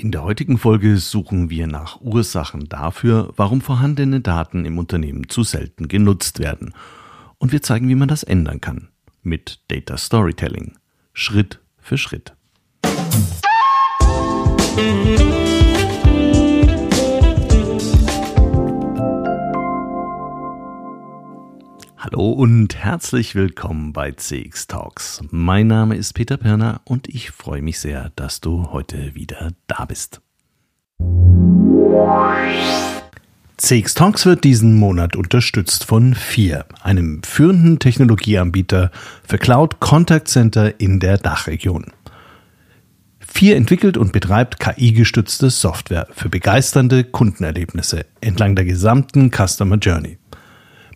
In der heutigen Folge suchen wir nach Ursachen dafür, warum vorhandene Daten im Unternehmen zu selten genutzt werden. Und wir zeigen, wie man das ändern kann. Mit Data Storytelling. Schritt für Schritt. Hallo und herzlich willkommen bei CX Talks. Mein Name ist Peter Pirner und ich freue mich sehr, dass du heute wieder da bist. CX Talks wird diesen Monat unterstützt von FIR, einem führenden Technologieanbieter für Cloud Contact Center in der Dachregion. FIR entwickelt und betreibt KI-gestützte Software für begeisternde Kundenerlebnisse entlang der gesamten Customer Journey.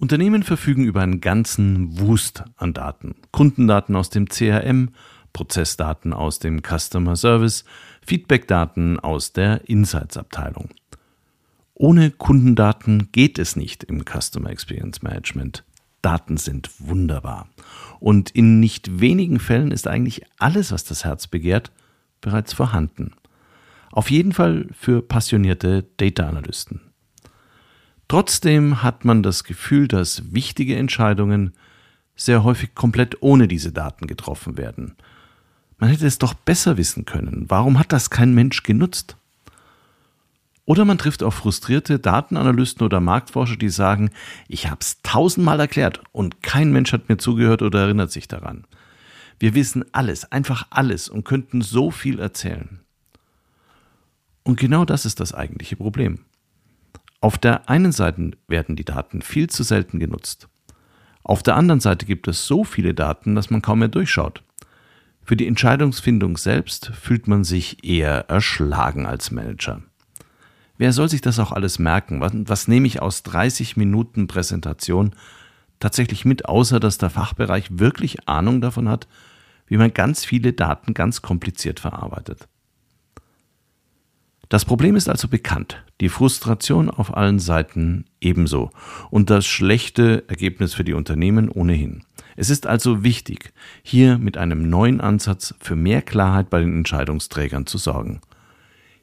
Unternehmen verfügen über einen ganzen Wust an Daten. Kundendaten aus dem CRM, Prozessdaten aus dem Customer Service, Feedbackdaten aus der Insights-Abteilung. Ohne Kundendaten geht es nicht im Customer Experience Management. Daten sind wunderbar. Und in nicht wenigen Fällen ist eigentlich alles, was das Herz begehrt, bereits vorhanden. Auf jeden Fall für passionierte Data-Analysten. Trotzdem hat man das Gefühl, dass wichtige Entscheidungen sehr häufig komplett ohne diese Daten getroffen werden. Man hätte es doch besser wissen können. Warum hat das kein Mensch genutzt? Oder man trifft auf frustrierte Datenanalysten oder Marktforscher, die sagen, ich habe es tausendmal erklärt und kein Mensch hat mir zugehört oder erinnert sich daran. Wir wissen alles, einfach alles und könnten so viel erzählen. Und genau das ist das eigentliche Problem. Auf der einen Seite werden die Daten viel zu selten genutzt. Auf der anderen Seite gibt es so viele Daten, dass man kaum mehr durchschaut. Für die Entscheidungsfindung selbst fühlt man sich eher erschlagen als Manager. Wer soll sich das auch alles merken? Was, was nehme ich aus 30 Minuten Präsentation tatsächlich mit, außer dass der Fachbereich wirklich Ahnung davon hat, wie man ganz viele Daten ganz kompliziert verarbeitet? Das Problem ist also bekannt, die Frustration auf allen Seiten ebenso und das schlechte Ergebnis für die Unternehmen ohnehin. Es ist also wichtig, hier mit einem neuen Ansatz für mehr Klarheit bei den Entscheidungsträgern zu sorgen.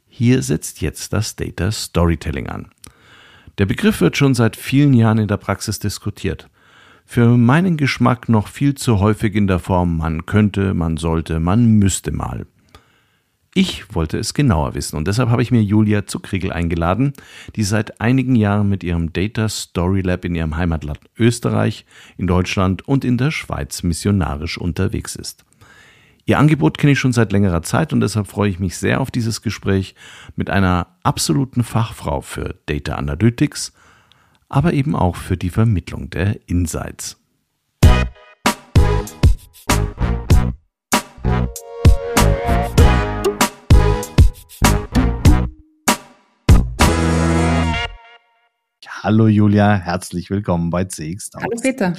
Hier setzt jetzt das Data Storytelling an. Der Begriff wird schon seit vielen Jahren in der Praxis diskutiert. Für meinen Geschmack noch viel zu häufig in der Form man könnte, man sollte, man müsste mal. Ich wollte es genauer wissen und deshalb habe ich mir Julia Zuckriegel eingeladen, die seit einigen Jahren mit ihrem Data Story Lab in ihrem Heimatland Österreich, in Deutschland und in der Schweiz missionarisch unterwegs ist. Ihr Angebot kenne ich schon seit längerer Zeit und deshalb freue ich mich sehr auf dieses Gespräch mit einer absoluten Fachfrau für Data Analytics, aber eben auch für die Vermittlung der Insights. Hallo Julia, herzlich willkommen bei CX Talks. Hallo Peter.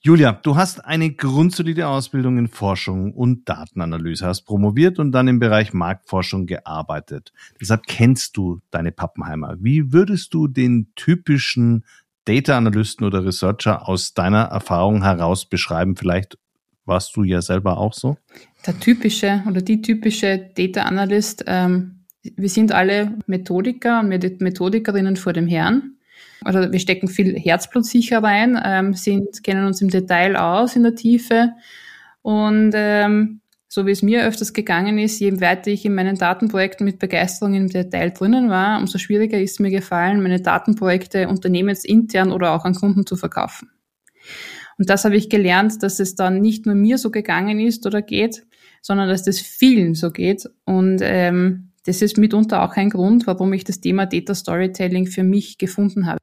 Julia, du hast eine grundsolide Ausbildung in Forschung und Datenanalyse, hast promoviert und dann im Bereich Marktforschung gearbeitet. Deshalb kennst du deine Pappenheimer. Wie würdest du den typischen Data Analysten oder Researcher aus deiner Erfahrung heraus beschreiben? Vielleicht warst du ja selber auch so? Der typische oder die typische Data Analyst ähm, wir sind alle Methodiker und Methodikerinnen vor dem Herrn. Also wir stecken viel Herzblut sicher rein, ähm, sind, kennen uns im Detail aus in der Tiefe. Und ähm, so wie es mir öfters gegangen ist, je weiter ich in meinen Datenprojekten mit Begeisterung im Detail drinnen war, umso schwieriger ist mir gefallen, meine Datenprojekte unternehmensintern oder auch an Kunden zu verkaufen. Und das habe ich gelernt, dass es dann nicht nur mir so gegangen ist oder geht, sondern dass das vielen so geht. Und ähm, das ist mitunter auch ein Grund, warum ich das Thema Data Storytelling für mich gefunden habe.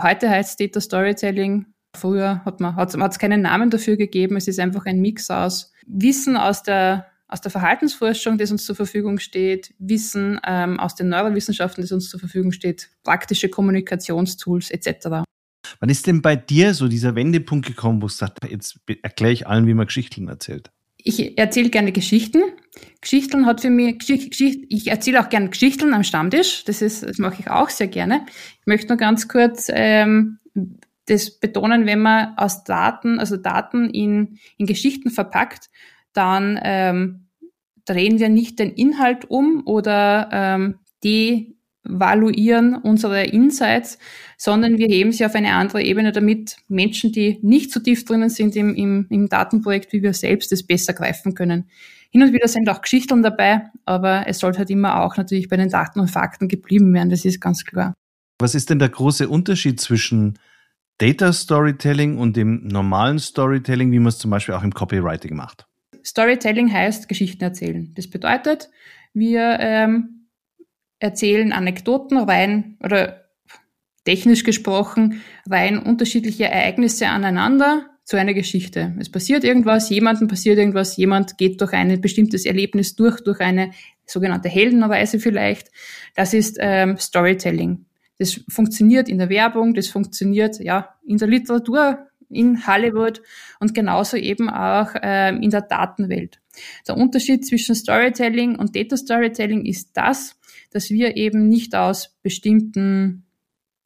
Heute heißt Data Storytelling, früher hat man, hat es keinen Namen dafür gegeben, es ist einfach ein Mix aus Wissen aus der aus der Verhaltensforschung, das uns zur Verfügung steht, Wissen ähm, aus den Neurowissenschaften, das uns zur Verfügung steht, praktische Kommunikationstools etc. Wann ist denn bei dir so dieser Wendepunkt gekommen, wo du sagst, jetzt erkläre ich allen, wie man Geschichten erzählt? Ich erzähle gerne Geschichten. Geschichten hat für mich, Geschicht, ich erzähle auch gerne Geschichten am Stammtisch. Das ist, das mache ich auch sehr gerne. Ich möchte nur ganz kurz ähm, das betonen, wenn man aus Daten, also Daten in, in Geschichten verpackt, dann ähm, drehen wir nicht den Inhalt um oder ähm, devaluieren unsere Insights, sondern wir heben sie auf eine andere Ebene, damit Menschen, die nicht so tief drinnen sind im, im, im Datenprojekt wie wir selbst, es besser greifen können. Hin und wieder sind auch Geschichten dabei, aber es sollte halt immer auch natürlich bei den Daten und Fakten geblieben werden, das ist ganz klar. Was ist denn der große Unterschied zwischen Data Storytelling und dem normalen Storytelling, wie man es zum Beispiel auch im Copywriting macht? Storytelling heißt Geschichten erzählen. Das bedeutet, wir ähm, erzählen Anekdoten rein oder technisch gesprochen rein unterschiedliche Ereignisse aneinander zu einer Geschichte. Es passiert irgendwas, jemandem passiert irgendwas, jemand geht durch ein bestimmtes Erlebnis durch, durch eine sogenannte Heldenreise vielleicht. Das ist ähm, Storytelling. Das funktioniert in der Werbung, das funktioniert ja in der Literatur, in Hollywood und genauso eben auch äh, in der Datenwelt. Der Unterschied zwischen Storytelling und Data Storytelling ist das, dass wir eben nicht aus bestimmten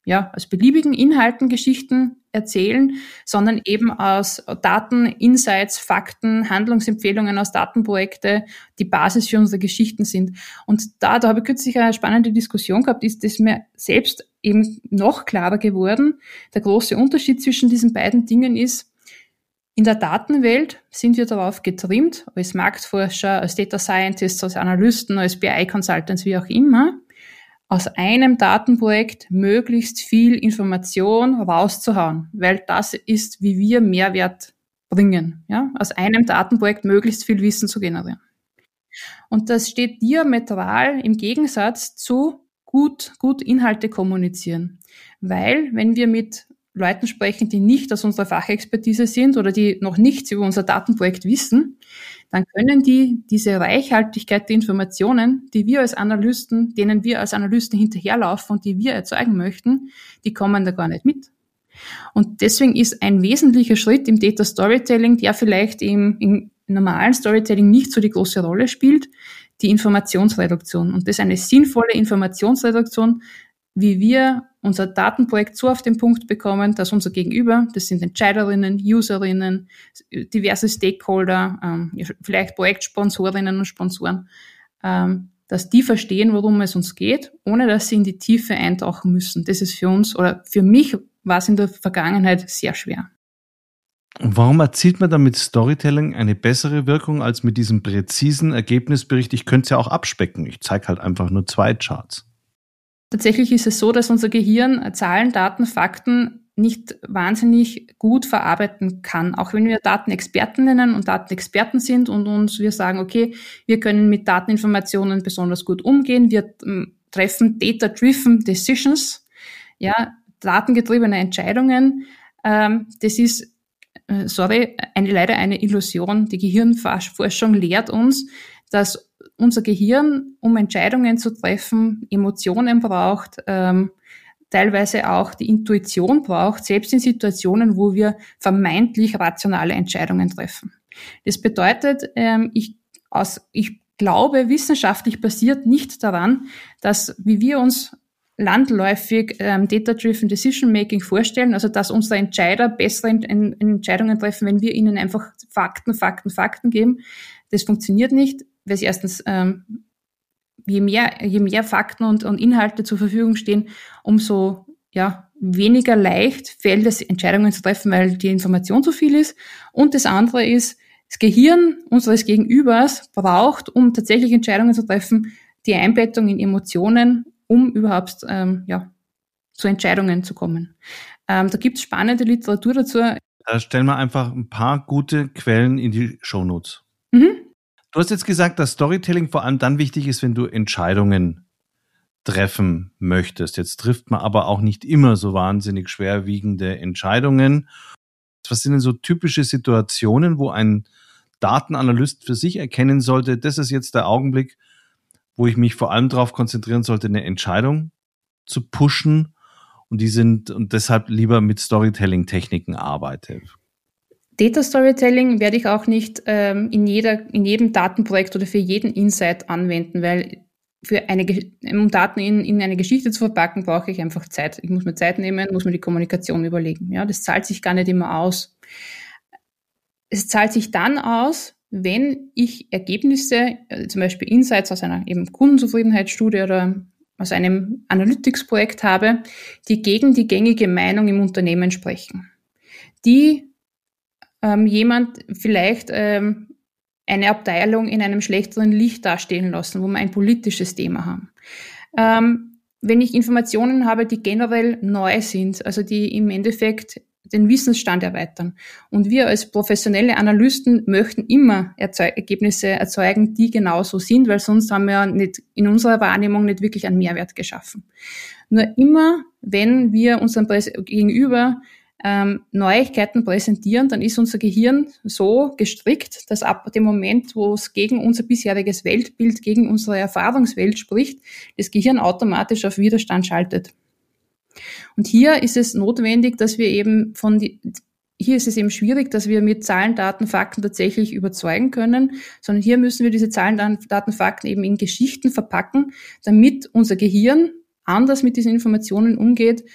ja, aus beliebigen Inhalten Geschichten erzählen, sondern eben aus Daten, Insights, Fakten, Handlungsempfehlungen aus Datenprojekte die Basis für unsere Geschichten sind. Und da, da habe ich kürzlich eine spannende Diskussion gehabt, ist das mir selbst eben noch klarer geworden. Der große Unterschied zwischen diesen beiden Dingen ist, in der Datenwelt sind wir darauf getrimmt, als Marktforscher, als Data Scientists, als Analysten, als BI Consultants, wie auch immer, aus einem Datenprojekt möglichst viel Information rauszuhauen, weil das ist, wie wir Mehrwert bringen, ja, aus einem Datenprojekt möglichst viel Wissen zu generieren. Und das steht diametral im Gegensatz zu gut, gut Inhalte kommunizieren. Weil, wenn wir mit Leuten sprechen, die nicht aus unserer Fachexpertise sind oder die noch nichts über unser Datenprojekt wissen, dann können die diese Reichhaltigkeit der Informationen, die wir als Analysten, denen wir als Analysten hinterherlaufen und die wir erzeugen möchten, die kommen da gar nicht mit. Und deswegen ist ein wesentlicher Schritt im Data Storytelling, der vielleicht im, im normalen Storytelling nicht so die große Rolle spielt, die Informationsreduktion. Und das ist eine sinnvolle Informationsreduktion, wie wir unser Datenprojekt so auf den Punkt bekommen, dass unser Gegenüber, das sind Entscheiderinnen, Userinnen, diverse Stakeholder, ähm, vielleicht Projektsponsorinnen und Sponsoren, ähm, dass die verstehen, worum es uns geht, ohne dass sie in die Tiefe eintauchen müssen. Das ist für uns oder für mich war es in der Vergangenheit sehr schwer. Und warum erzielt man dann mit Storytelling eine bessere Wirkung als mit diesem präzisen Ergebnisbericht? Ich könnte es ja auch abspecken. Ich zeige halt einfach nur zwei Charts. Tatsächlich ist es so, dass unser Gehirn Zahlen, Daten, Fakten nicht wahnsinnig gut verarbeiten kann. Auch wenn wir Datenexperten nennen und Datenexperten sind und uns wir sagen, okay, wir können mit Dateninformationen besonders gut umgehen, wir ähm, treffen data-driven Decisions, ja, datengetriebene Entscheidungen. Ähm, das ist, äh, sorry, eine, leider eine Illusion. Die Gehirnforschung lehrt uns, dass unser Gehirn, um Entscheidungen zu treffen, Emotionen braucht, ähm, teilweise auch die Intuition braucht, selbst in Situationen, wo wir vermeintlich rationale Entscheidungen treffen. Das bedeutet, ähm, ich, aus, ich glaube, wissenschaftlich basiert nicht daran, dass, wie wir uns landläufig ähm, Data-Driven Decision Making vorstellen, also dass unsere Entscheider bessere Ent Entscheidungen treffen, wenn wir ihnen einfach Fakten, Fakten, Fakten geben. Das funktioniert nicht weil es erstens, ähm, je mehr, je mehr Fakten und, und Inhalte zur Verfügung stehen, umso ja, weniger leicht fällt es, Entscheidungen zu treffen, weil die Information zu viel ist. Und das andere ist, das Gehirn unseres Gegenübers braucht, um tatsächlich Entscheidungen zu treffen, die Einbettung in Emotionen, um überhaupt ähm, ja, zu Entscheidungen zu kommen. Ähm, da gibt es spannende Literatur dazu. Da stellen wir einfach ein paar gute Quellen in die Shownotes. Du hast jetzt gesagt, dass Storytelling vor allem dann wichtig ist, wenn du Entscheidungen treffen möchtest. Jetzt trifft man aber auch nicht immer so wahnsinnig schwerwiegende Entscheidungen. Was sind denn so typische Situationen, wo ein Datenanalyst für sich erkennen sollte, das ist jetzt der Augenblick, wo ich mich vor allem darauf konzentrieren sollte, eine Entscheidung zu pushen und die sind und deshalb lieber mit Storytelling-Techniken arbeite. Data Storytelling werde ich auch nicht ähm, in, jeder, in jedem Datenprojekt oder für jeden Insight anwenden, weil für eine, um Daten in, in eine Geschichte zu verpacken, brauche ich einfach Zeit. Ich muss mir Zeit nehmen, muss mir die Kommunikation überlegen. Ja, das zahlt sich gar nicht immer aus. Es zahlt sich dann aus, wenn ich Ergebnisse, äh, zum Beispiel Insights aus einer eben Kundenzufriedenheitsstudie oder aus einem Analytics-Projekt habe, die gegen die gängige Meinung im Unternehmen sprechen. Die ähm, jemand vielleicht ähm, eine Abteilung in einem schlechteren Licht darstellen lassen, wo wir ein politisches Thema haben. Ähm, wenn ich Informationen habe, die generell neu sind, also die im Endeffekt den Wissensstand erweitern. Und wir als professionelle Analysten möchten immer Erzeug Ergebnisse erzeugen, die genauso sind, weil sonst haben wir nicht in unserer Wahrnehmung nicht wirklich einen Mehrwert geschaffen. Nur immer, wenn wir unserem Gegenüber ähm, Neuigkeiten präsentieren, dann ist unser Gehirn so gestrickt, dass ab dem Moment, wo es gegen unser bisheriges Weltbild, gegen unsere Erfahrungswelt spricht, das Gehirn automatisch auf Widerstand schaltet. Und hier ist es notwendig, dass wir eben von die, hier ist es eben schwierig, dass wir mit Zahlen, Daten, Fakten tatsächlich überzeugen können, sondern hier müssen wir diese Zahlen, Daten, Fakten eben in Geschichten verpacken, damit unser Gehirn anders mit diesen Informationen umgeht,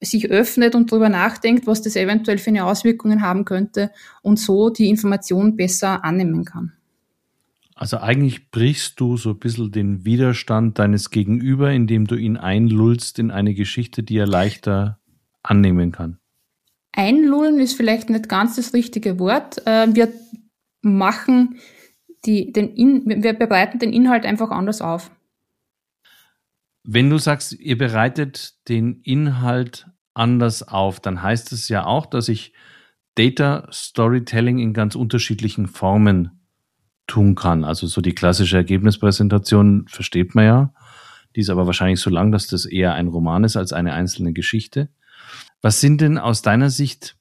sich öffnet und darüber nachdenkt, was das eventuell für eine Auswirkungen haben könnte und so die Information besser annehmen kann. Also eigentlich brichst du so ein bisschen den Widerstand deines Gegenüber, indem du ihn einlullst in eine Geschichte, die er leichter annehmen kann. Einlullen ist vielleicht nicht ganz das richtige Wort. Äh, wir machen die, den in, wir bereiten den Inhalt einfach anders auf. Wenn du sagst, ihr bereitet den Inhalt anders auf, dann heißt es ja auch, dass ich Data Storytelling in ganz unterschiedlichen Formen tun kann. Also so die klassische Ergebnispräsentation versteht man ja. Die ist aber wahrscheinlich so lang, dass das eher ein Roman ist als eine einzelne Geschichte. Was sind denn aus deiner Sicht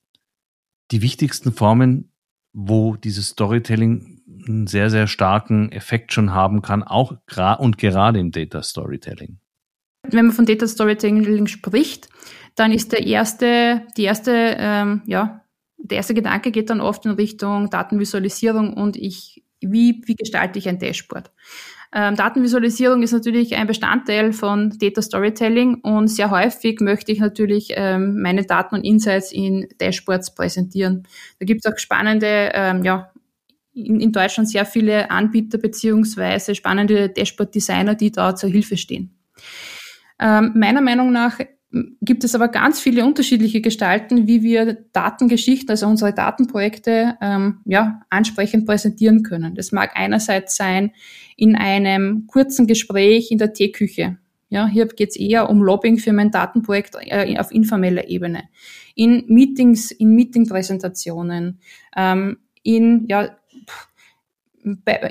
die wichtigsten Formen, wo dieses Storytelling einen sehr, sehr starken Effekt schon haben kann, auch und gerade im Data Storytelling? Wenn man von Data Storytelling spricht, dann ist der erste, die erste, ähm, ja, der erste Gedanke geht dann oft in Richtung Datenvisualisierung und ich, wie, wie gestalte ich ein Dashboard? Ähm, Datenvisualisierung ist natürlich ein Bestandteil von Data Storytelling und sehr häufig möchte ich natürlich ähm, meine Daten und Insights in Dashboards präsentieren. Da gibt es auch spannende, ähm, ja, in, in Deutschland sehr viele Anbieter beziehungsweise spannende Dashboard-Designer, die da zur Hilfe stehen. Ähm, meiner Meinung nach gibt es aber ganz viele unterschiedliche Gestalten, wie wir Datengeschichten, also unsere Datenprojekte, ähm, ja, ansprechend präsentieren können. Das mag einerseits sein in einem kurzen Gespräch in der Teeküche. Ja, hier geht es eher um Lobbying für mein Datenprojekt äh, auf informeller Ebene. In Meetings, in Meetingpräsentationen, ähm, in ja,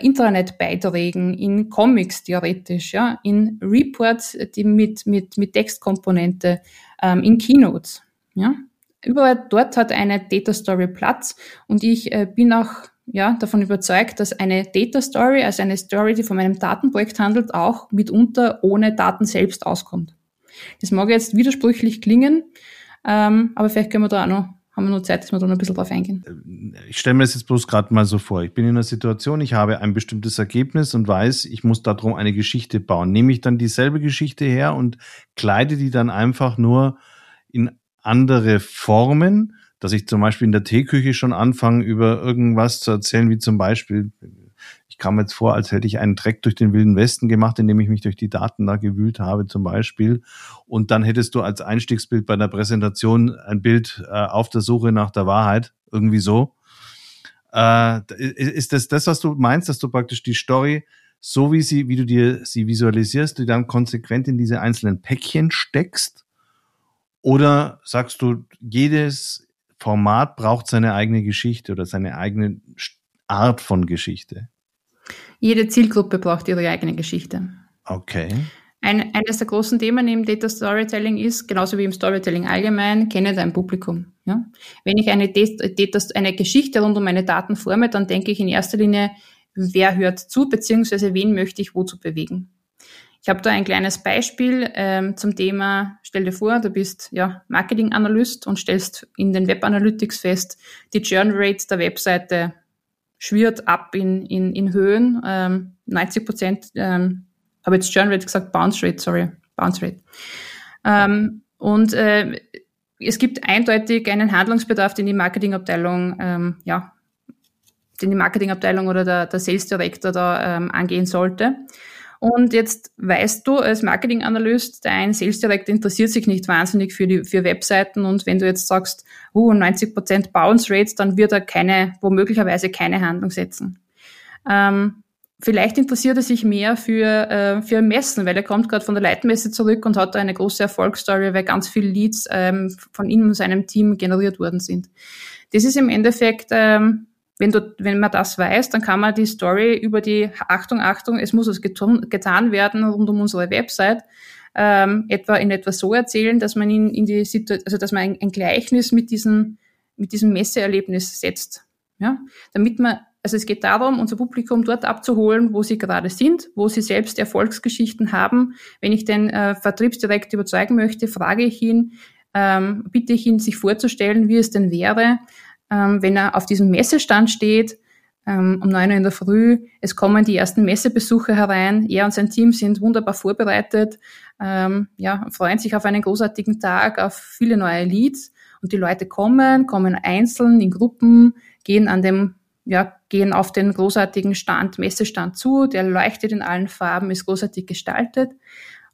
Internetbeiträgen, in Comics theoretisch, ja, in Reports, die mit, mit, mit Textkomponente, ähm, in Keynotes. Ja. Überall dort hat eine Data Story Platz und ich äh, bin auch ja, davon überzeugt, dass eine Data Story, also eine Story, die von meinem Datenprojekt handelt, auch mitunter ohne Daten selbst auskommt. Das mag jetzt widersprüchlich klingen, ähm, aber vielleicht können wir da auch noch haben wir nur Zeit, dass wir da noch ein bisschen drauf eingehen. Äh, ich stelle mir das jetzt bloß gerade mal so vor. Ich bin in einer Situation, ich habe ein bestimmtes Ergebnis und weiß, ich muss darum eine Geschichte bauen. Nehme ich dann dieselbe Geschichte her und kleide die dann einfach nur in andere Formen, dass ich zum Beispiel in der Teeküche schon anfange, über irgendwas zu erzählen, wie zum Beispiel, ich kam jetzt vor, als hätte ich einen Dreck durch den Wilden Westen gemacht, indem ich mich durch die Daten da gewühlt habe zum Beispiel. Und dann hättest du als Einstiegsbild bei der Präsentation ein Bild äh, auf der Suche nach der Wahrheit, irgendwie so. Äh, ist das das, was du meinst, dass du praktisch die Story so wie sie, wie du dir sie visualisierst, du dann konsequent in diese einzelnen Päckchen steckst? Oder sagst du, jedes Format braucht seine eigene Geschichte oder seine eigene Art von Geschichte? Jede Zielgruppe braucht ihre eigene Geschichte. Okay. Ein, eines der großen Themen im Data Storytelling ist, genauso wie im Storytelling allgemein, kenne dein Publikum. Ja? Wenn ich eine, Data, eine Geschichte rund um meine Daten forme, dann denke ich in erster Linie, wer hört zu, beziehungsweise wen möchte ich wozu bewegen. Ich habe da ein kleines Beispiel ähm, zum Thema, stell dir vor, du bist ja Marketing-Analyst und stellst in den Web Analytics fest, die Churn Rate der Webseite schwirrt ab in, in, in Höhen. Ähm, 90 Prozent, ähm, habe jetzt Churn Rate gesagt, Bounce Rate, sorry, Bounce Rate. Ähm, und äh, es gibt eindeutig einen Handlungsbedarf, den die Marketingabteilung ähm, ja, den die Marketingabteilung oder der, der Sales Director da ähm, angehen sollte. Und jetzt weißt du als Marketinganalyst, dein Sales Director interessiert sich nicht wahnsinnig für die für Webseiten und wenn du jetzt sagst, uh, 90% Bounce Rates, dann wird er keine, womöglicherweise keine Handlung setzen. Ähm, vielleicht interessiert er sich mehr für, äh, für Messen, weil er kommt gerade von der Leitmesse zurück und hat da eine große Erfolgsstory, weil ganz viele Leads ähm, von ihm und seinem Team generiert worden sind. Das ist im Endeffekt ähm, wenn, du, wenn man das weiß, dann kann man die Story über die Achtung, Achtung, es muss was getun, getan werden rund um unsere Website, ähm, etwa in etwa so erzählen, dass man in, in die Situation, also dass man ein, ein Gleichnis mit diesem, mit diesem Messeerlebnis setzt. Ja, damit man, also es geht darum, unser Publikum dort abzuholen, wo sie gerade sind, wo sie selbst Erfolgsgeschichten haben. Wenn ich den äh, Vertriebsdirekt überzeugen möchte, frage ich ihn, ähm, bitte ich ihn, sich vorzustellen, wie es denn wäre, ähm, wenn er auf diesem Messestand steht, ähm, um neun Uhr in der Früh. Es kommen die ersten Messebesucher herein. Er und sein Team sind wunderbar vorbereitet, ähm, ja, freuen sich auf einen großartigen Tag, auf viele neue Leads. Und die Leute kommen, kommen einzeln in Gruppen, gehen an dem ja, gehen auf den großartigen Stand, Messestand zu, der leuchtet in allen Farben, ist großartig gestaltet.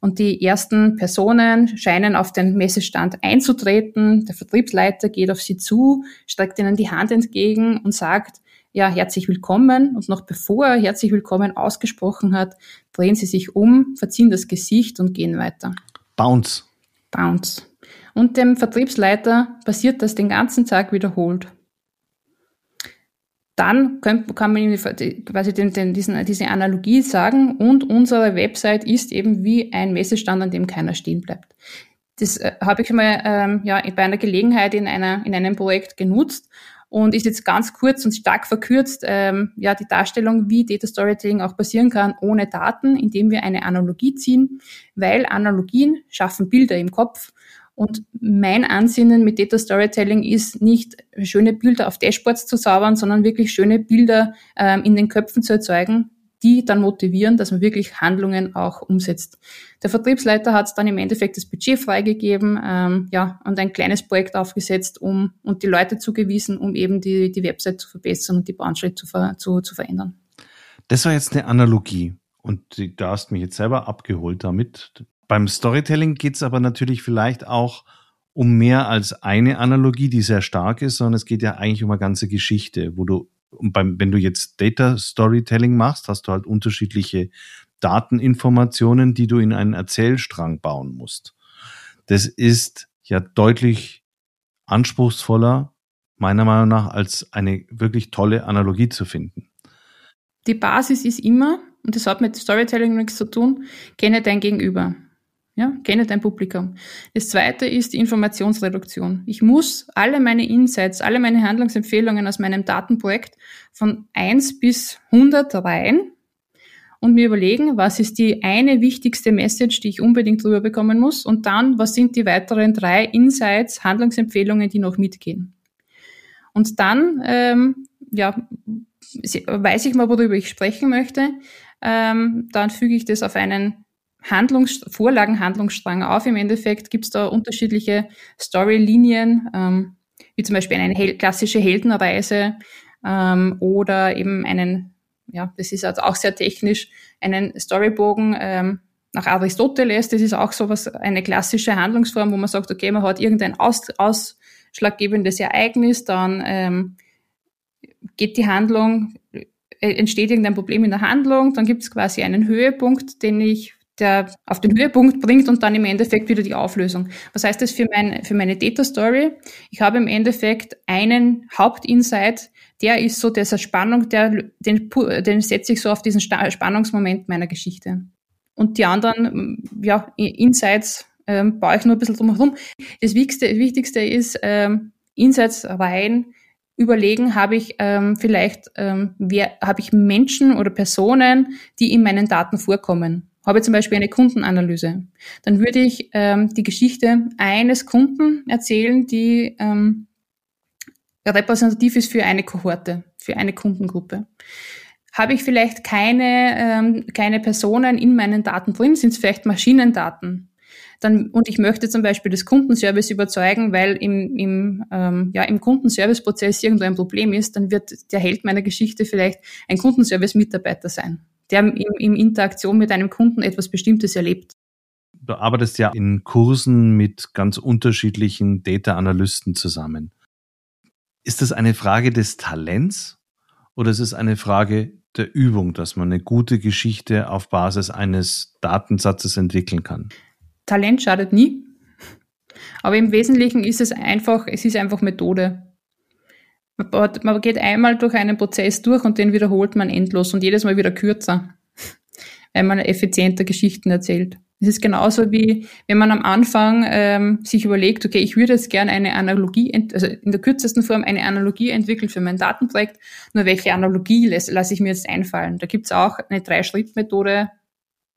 Und die ersten Personen scheinen auf den Messestand einzutreten. Der Vertriebsleiter geht auf sie zu, streckt ihnen die Hand entgegen und sagt, ja, herzlich willkommen. Und noch bevor er herzlich willkommen ausgesprochen hat, drehen sie sich um, verziehen das Gesicht und gehen weiter. Bounce. Bounce. Und dem Vertriebsleiter passiert das den ganzen Tag wiederholt dann kann, kann man quasi den, den, diesen, diese Analogie sagen und unsere Website ist eben wie ein Messestand, an dem keiner stehen bleibt. Das äh, habe ich mal ähm, ja, bei einer Gelegenheit in, einer, in einem Projekt genutzt und ist jetzt ganz kurz und stark verkürzt ähm, ja, die Darstellung, wie Data Storytelling auch passieren kann ohne Daten, indem wir eine Analogie ziehen, weil Analogien schaffen Bilder im Kopf und mein Ansinnen mit Data Storytelling ist nicht schöne Bilder auf Dashboards zu zaubern, sondern wirklich schöne Bilder ähm, in den Köpfen zu erzeugen, die dann motivieren, dass man wirklich Handlungen auch umsetzt. Der Vertriebsleiter hat dann im Endeffekt das Budget freigegeben, ähm, ja, und ein kleines Projekt aufgesetzt, um und die Leute zugewiesen, um eben die, die Website zu verbessern und die Bounce zu, ver, zu, zu verändern. Das war jetzt eine Analogie. Und du hast mich jetzt selber abgeholt damit. Beim Storytelling geht es aber natürlich vielleicht auch um mehr als eine Analogie, die sehr stark ist, sondern es geht ja eigentlich um eine ganze Geschichte, wo du, beim, wenn du jetzt Data Storytelling machst, hast du halt unterschiedliche Dateninformationen, die du in einen Erzählstrang bauen musst. Das ist ja deutlich anspruchsvoller, meiner Meinung nach, als eine wirklich tolle Analogie zu finden. Die Basis ist immer, und das hat mit Storytelling nichts zu tun, kenne dein Gegenüber. Ja, kenne dein Publikum. Das zweite ist die Informationsreduktion. Ich muss alle meine Insights, alle meine Handlungsempfehlungen aus meinem Datenprojekt von eins bis hundert rein und mir überlegen, was ist die eine wichtigste Message, die ich unbedingt drüber bekommen muss und dann, was sind die weiteren drei Insights, Handlungsempfehlungen, die noch mitgehen. Und dann, ähm, ja, weiß ich mal, worüber ich sprechen möchte, ähm, dann füge ich das auf einen Handlungs Vorlagenhandlungsstrang auf. Im Endeffekt gibt es da unterschiedliche Storylinien, ähm, wie zum Beispiel eine hel klassische Heldenreise ähm, oder eben einen, ja, das ist also auch sehr technisch, einen Storybogen ähm, nach Aristoteles. Das ist auch so was, eine klassische Handlungsform, wo man sagt, okay, man hat irgendein aus, ausschlaggebendes Ereignis, dann ähm, geht die Handlung äh, entsteht irgendein Problem in der Handlung, dann gibt es quasi einen Höhepunkt, den ich der auf den Höhepunkt bringt und dann im Endeffekt wieder die Auflösung. Was heißt das für, mein, für meine Data Story? Ich habe im Endeffekt einen Hauptinsight, der ist so dieser Spannung, der, den, den setze ich so auf diesen Spannungsmoment meiner Geschichte. und die anderen, ja, Insights ähm, baue ich nur ein bisschen drumherum. Das Wichtigste, Wichtigste ist, ähm, Insights rein, überlegen, habe ich ähm, vielleicht, ähm, wer, habe ich Menschen oder Personen, die in meinen Daten vorkommen. Habe zum Beispiel eine Kundenanalyse. Dann würde ich ähm, die Geschichte eines Kunden erzählen, die ähm, repräsentativ ist für eine Kohorte, für eine Kundengruppe. Habe ich vielleicht keine, ähm, keine Personen in meinen Daten drin, sind es vielleicht Maschinendaten, dann, und ich möchte zum Beispiel das Kundenservice überzeugen, weil im, im, ähm, ja, im Kundenservice-Prozess irgendwo ein Problem ist, dann wird der Held meiner Geschichte vielleicht ein Kundenservice-Mitarbeiter sein, der in, in Interaktion mit einem Kunden etwas Bestimmtes erlebt. Du arbeitest ja in Kursen mit ganz unterschiedlichen Data-Analysten zusammen. Ist das eine Frage des Talents oder ist es eine Frage der Übung, dass man eine gute Geschichte auf Basis eines Datensatzes entwickeln kann? Talent schadet nie. Aber im Wesentlichen ist es einfach, es ist einfach Methode. Man geht einmal durch einen Prozess durch und den wiederholt man endlos und jedes Mal wieder kürzer, weil man effizienter Geschichten erzählt. Es ist genauso wie, wenn man am Anfang ähm, sich überlegt, okay, ich würde jetzt gerne eine Analogie, also in der kürzesten Form eine Analogie entwickeln für mein Datenprojekt. Nur welche Analogie lasse, lasse ich mir jetzt einfallen? Da gibt es auch eine Drei-Schritt-Methode,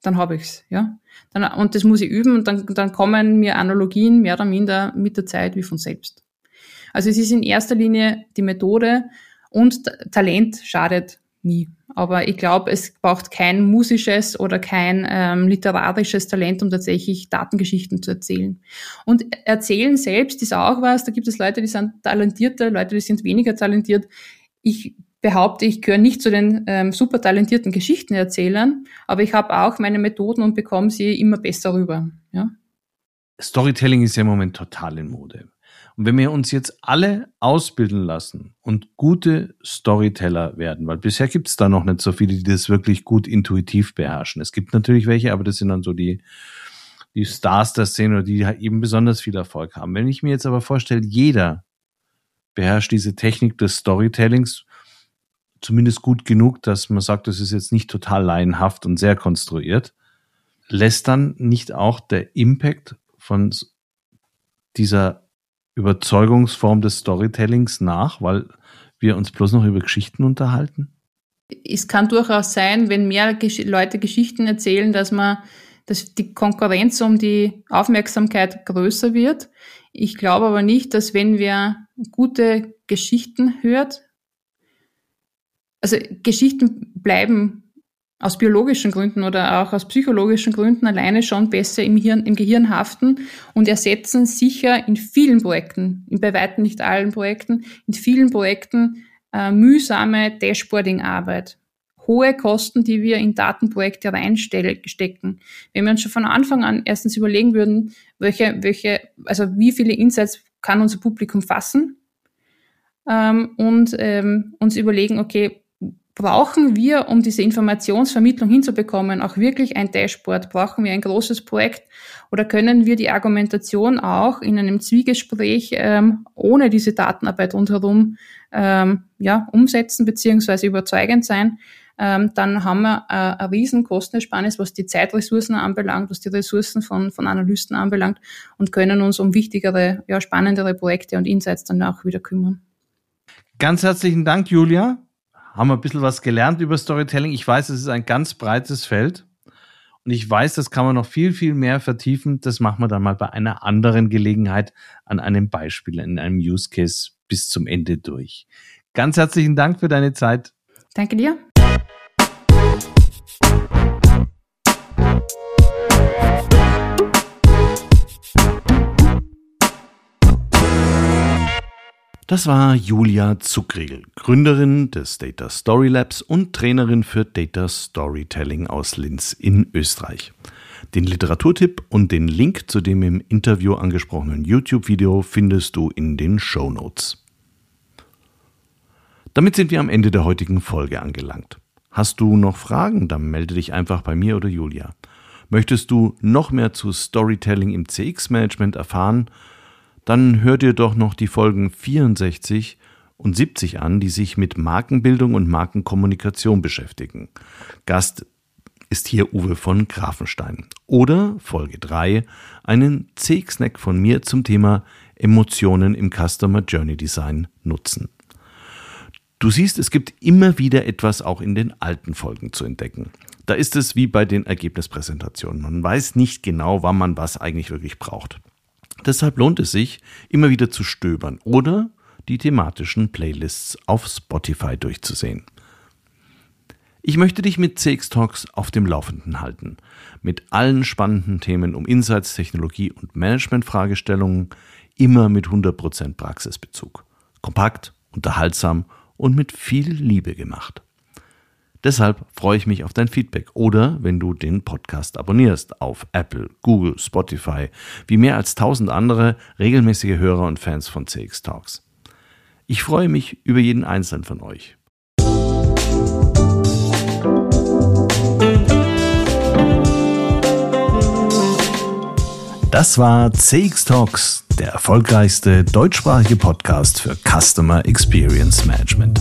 dann habe ich's, ja. Dann, und das muss ich üben und dann, dann kommen mir Analogien mehr oder minder mit der Zeit wie von selbst. Also es ist in erster Linie die Methode und Talent schadet nie. Aber ich glaube, es braucht kein musisches oder kein ähm, literarisches Talent, um tatsächlich Datengeschichten zu erzählen. Und erzählen selbst ist auch was. Da gibt es Leute, die sind talentierte, Leute, die sind weniger talentiert. Ich behaupte, ich gehöre nicht zu den ähm, super talentierten Geschichtenerzählern, aber ich habe auch meine Methoden und bekomme sie immer besser rüber. Ja? Storytelling ist ja im Moment total in Mode. Und wenn wir uns jetzt alle ausbilden lassen und gute Storyteller werden, weil bisher gibt es da noch nicht so viele, die das wirklich gut intuitiv beherrschen. Es gibt natürlich welche, aber das sind dann so die, die Stars der Szene die eben besonders viel Erfolg haben. Wenn ich mir jetzt aber vorstelle, jeder beherrscht diese Technik des Storytellings, zumindest gut genug, dass man sagt, das ist jetzt nicht total laienhaft und sehr konstruiert, lässt dann nicht auch der Impact von dieser Überzeugungsform des Storytellings nach, weil wir uns bloß noch über Geschichten unterhalten? Es kann durchaus sein, wenn mehr Gesch Leute Geschichten erzählen, dass man, dass die Konkurrenz um die Aufmerksamkeit größer wird. Ich glaube aber nicht, dass wenn wir gute Geschichten hört, also Geschichten bleiben aus biologischen Gründen oder auch aus psychologischen Gründen alleine schon besser im, Hirn, im Gehirn haften und ersetzen sicher in vielen Projekten, in bei weitem nicht allen Projekten, in vielen Projekten äh, mühsame Dashboarding-Arbeit. Hohe Kosten, die wir in Datenprojekte reinstecken. Wenn wir uns schon von Anfang an erstens überlegen würden, welche, welche, also wie viele Insights kann unser Publikum fassen ähm, und ähm, uns überlegen, okay, brauchen wir, um diese Informationsvermittlung hinzubekommen, auch wirklich ein Dashboard? Brauchen wir ein großes Projekt? Oder können wir die Argumentation auch in einem Zwiegespräch ähm, ohne diese Datenarbeit rundherum ähm, ja, umsetzen beziehungsweise überzeugend sein? Ähm, dann haben wir äh, eine riesen Kostenersparnis, was die Zeitressourcen anbelangt, was die Ressourcen von, von Analysten anbelangt und können uns um wichtigere, ja, spannendere Projekte und Insights dann auch wieder kümmern. Ganz herzlichen Dank, Julia haben wir ein bisschen was gelernt über Storytelling. Ich weiß, es ist ein ganz breites Feld. Und ich weiß, das kann man noch viel, viel mehr vertiefen. Das machen wir dann mal bei einer anderen Gelegenheit an einem Beispiel, in einem Use Case bis zum Ende durch. Ganz herzlichen Dank für deine Zeit. Danke dir. Das war Julia Zuckregel, Gründerin des Data Story Labs und Trainerin für Data Storytelling aus Linz in Österreich. Den Literaturtipp und den Link zu dem im Interview angesprochenen YouTube-Video findest du in den Show Notes. Damit sind wir am Ende der heutigen Folge angelangt. Hast du noch Fragen, dann melde dich einfach bei mir oder Julia. Möchtest du noch mehr zu Storytelling im CX-Management erfahren? Dann hör dir doch noch die Folgen 64 und 70 an, die sich mit Markenbildung und Markenkommunikation beschäftigen. Gast ist hier Uwe von Grafenstein. Oder Folge 3, einen CX-Snack von mir zum Thema Emotionen im Customer Journey Design nutzen. Du siehst, es gibt immer wieder etwas auch in den alten Folgen zu entdecken. Da ist es wie bei den Ergebnispräsentationen. Man weiß nicht genau, wann man was eigentlich wirklich braucht. Deshalb lohnt es sich, immer wieder zu stöbern oder die thematischen Playlists auf Spotify durchzusehen. Ich möchte dich mit CX Talks auf dem Laufenden halten. Mit allen spannenden Themen um Insights, Technologie und Management-Fragestellungen, immer mit 100% Praxisbezug. Kompakt, unterhaltsam und mit viel Liebe gemacht. Deshalb freue ich mich auf dein Feedback oder wenn du den Podcast abonnierst auf Apple, Google, Spotify, wie mehr als tausend andere regelmäßige Hörer und Fans von CX Talks. Ich freue mich über jeden einzelnen von euch. Das war CX Talks, der erfolgreichste deutschsprachige Podcast für Customer Experience Management.